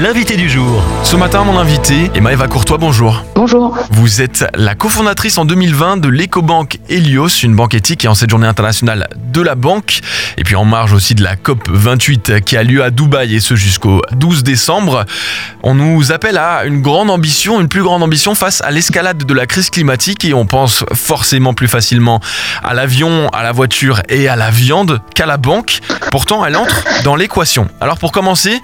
l'invité du jour. Ce matin, mon invité est Maëva Courtois, bonjour. Bonjour. Vous êtes la cofondatrice en 2020 de l'écobanque Helios, une banque éthique et en cette journée internationale de la banque. Et puis en marge aussi de la COP 28 qui a lieu à Dubaï et ce jusqu'au 12 décembre. On nous appelle à une grande ambition, une plus grande ambition face à l'escalade de la crise climatique et on pense forcément plus facilement à l'avion, à la voiture et à la viande qu'à la banque. Pourtant, elle entre dans l'équation. Alors pour commencer,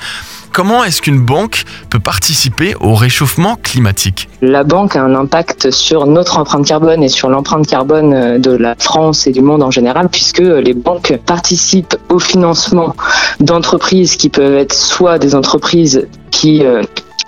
Comment est-ce qu'une banque peut participer au réchauffement climatique La banque a un impact sur notre empreinte carbone et sur l'empreinte carbone de la France et du monde en général, puisque les banques participent au financement d'entreprises qui peuvent être soit des entreprises qui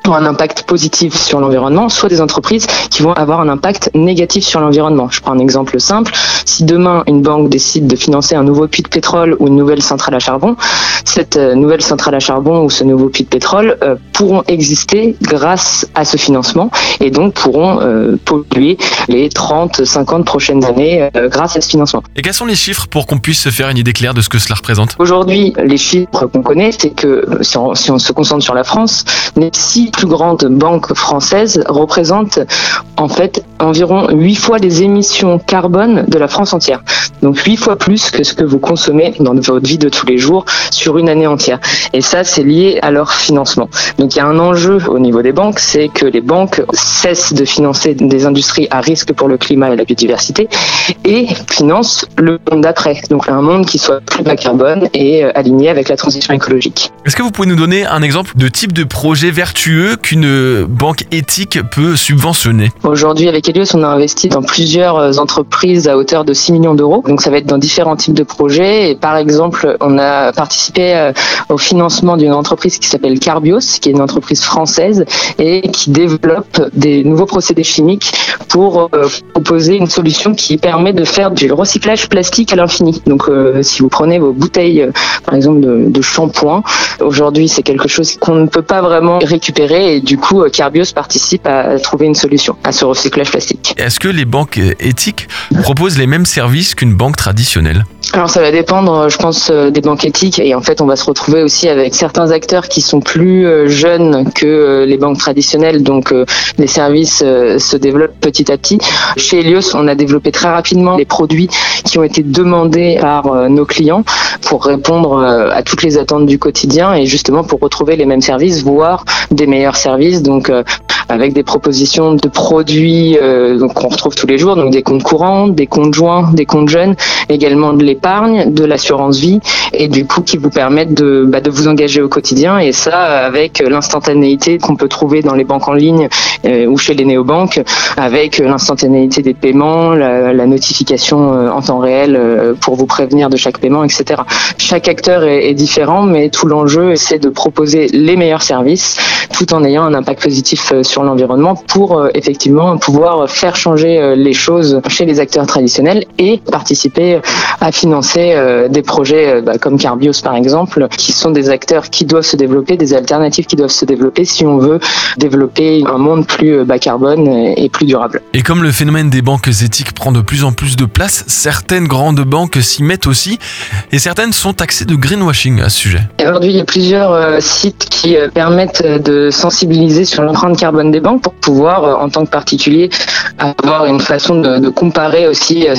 ont un impact positif sur l'environnement, soit des entreprises qui vont avoir un impact négatif sur l'environnement. Je prends un exemple simple. Si demain une banque décide de financer un nouveau puits de pétrole ou une nouvelle centrale à charbon, cette euh, nouvelle centrale à charbon ou ce nouveau puits de pétrole euh, pourront exister grâce à ce financement et donc pourront euh, polluer les 30, 50 prochaines années grâce à ce financement. Et quels sont les chiffres pour qu'on puisse se faire une idée claire de ce que cela représente? Aujourd'hui, les chiffres qu'on connaît, c'est que si on, si on se concentre sur la France, les six plus grandes banques françaises représentent en fait environ 8 fois les émissions carbone de la France entière. Donc 8 fois plus que ce que vous consommez dans votre vie de tous les jours sur une année entière. Et ça, c'est lié à leur financement. Donc il y a un enjeu au niveau des banques, c'est que les banques cessent de financer des industries à risque pour le climat et la biodiversité et financent le monde d'après. Donc un monde qui soit plus bas carbone et euh, aligné avec la transition écologique. Est-ce que vous pouvez nous donner un exemple de type de projet vertueux qu'une banque éthique peut subventionner Aujourd'hui, avec Helios, on a investi dans plusieurs euh, entreprises à hauteur de 6 millions d'euros. Donc ça va être dans différents types de projets. Et par exemple, on a participé euh, au financement d'une entreprise qui s'appelle Carbios, qui est une entreprise française et qui développe des nouveaux procédés chimiques pour euh, proposer une solution qui permet de faire du recyclage plastique à l'infini. Donc si vous prenez vos bouteilles, par exemple, de, de shampoing, aujourd'hui c'est quelque chose qu'on ne peut pas vraiment récupérer et du coup Carbios participe à trouver une solution à ce recyclage plastique. Est-ce que les banques éthiques proposent les mêmes services qu'une banque traditionnelle? Alors ça va dépendre, je pense, euh, des banques éthiques et en fait on va se retrouver aussi avec certains acteurs qui sont plus euh, jeunes que euh, les banques traditionnelles, donc les services se développent petit à petit. Chez Helios, on a développé très rapidement les produits qui ont été demandés par nos clients pour répondre à toutes les attentes du quotidien et justement pour retrouver les mêmes services, voire des meilleurs services. Donc avec des propositions de produits euh, qu'on retrouve tous les jours, donc des comptes courants, des comptes joints, des comptes jeunes, également de l'épargne, de l'assurance vie, et du coup qui vous permettent de, bah, de vous engager au quotidien, et ça avec l'instantanéité qu'on peut trouver dans les banques en ligne euh, ou chez les néobanques, avec l'instantanéité des paiements, la, la notification euh, en temps réel euh, pour vous prévenir de chaque paiement, etc. Chaque acteur est, est différent, mais tout l'enjeu c'est de proposer les meilleurs services tout en ayant un impact positif sur sur l'environnement pour euh, effectivement pouvoir faire changer euh, les choses chez les acteurs traditionnels et participer à financer euh, des projets bah, comme Carbios par exemple, qui sont des acteurs qui doivent se développer, des alternatives qui doivent se développer si on veut développer un monde plus bas carbone et plus durable. Et comme le phénomène des banques éthiques prend de plus en plus de place, certaines grandes banques s'y mettent aussi et certaines sont taxées de greenwashing à ce sujet. Aujourd'hui, il y a plusieurs sites qui permettent de sensibiliser sur l'empreinte carbone des banques pour pouvoir, euh, en tant que particulier, avoir une façon de, comparer aussi euh,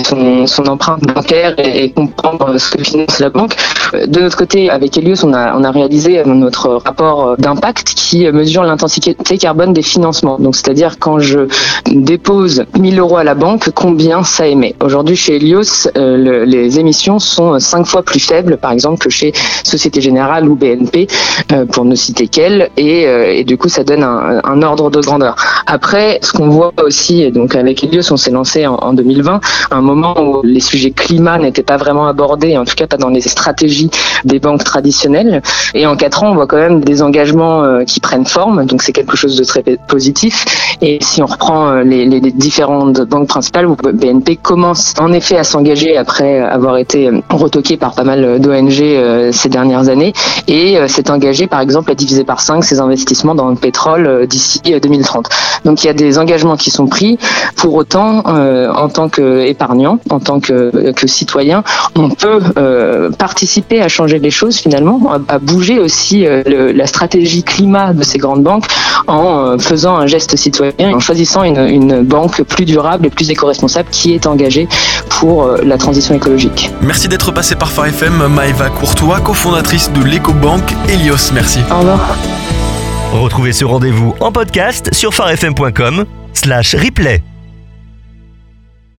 son, empreinte bancaire et, comprendre ce que finance la banque. Euh, de notre côté, avec Elios, on a, réalisé notre rapport d'impact qui mesure l'intensité carbone des financements. Donc, c'est-à-dire quand je dépose 1000 euros à la banque, combien ça émet. Aujourd'hui, chez Elios, les émissions sont cinq fois plus faibles, par exemple, que chez Société Générale ou BNP, pour ne citer qu'elle. Et, et, du coup, ça donne un, ordre de grandeur. Après, ce qu'on voit aussi, et donc avec Elios, on s'est lancé en, 2020, un moment où les sujets climat n'étaient pas vraiment abordés, en tout cas pas dans les stratégies des banques traditionnelles. Et en quatre ans, on voit quand même des engagements euh, qui prennent forme, donc c'est quelque chose de très positif. Et si on reprend euh, les, différentes banques principales, BNP commence en effet à s'engager après avoir été euh, retoqué par pas mal d'ONG ces dernières années, et s'est engagé par exemple à diviser par 5 ses investissements dans le pétrole d'ici 2030. Donc il y a des engagements qui sont pris. Pour autant, en tant qu'épargnant, en tant que citoyen, on peut euh, participer à changer les choses finalement, à, bouger aussi euh, la stratégie climat de ces grandes banques en faisant un geste citoyen, en choisissant une, une banque plus durable et plus éco-responsable qui est engagée pour la transition écologique. Merci d'être passé par Phare FM, Maëva Courtois, cofondatrice de l'EcoBank Helios. Merci. Au revoir. Retrouvez ce rendez-vous en podcast sur farfm.com slash replay.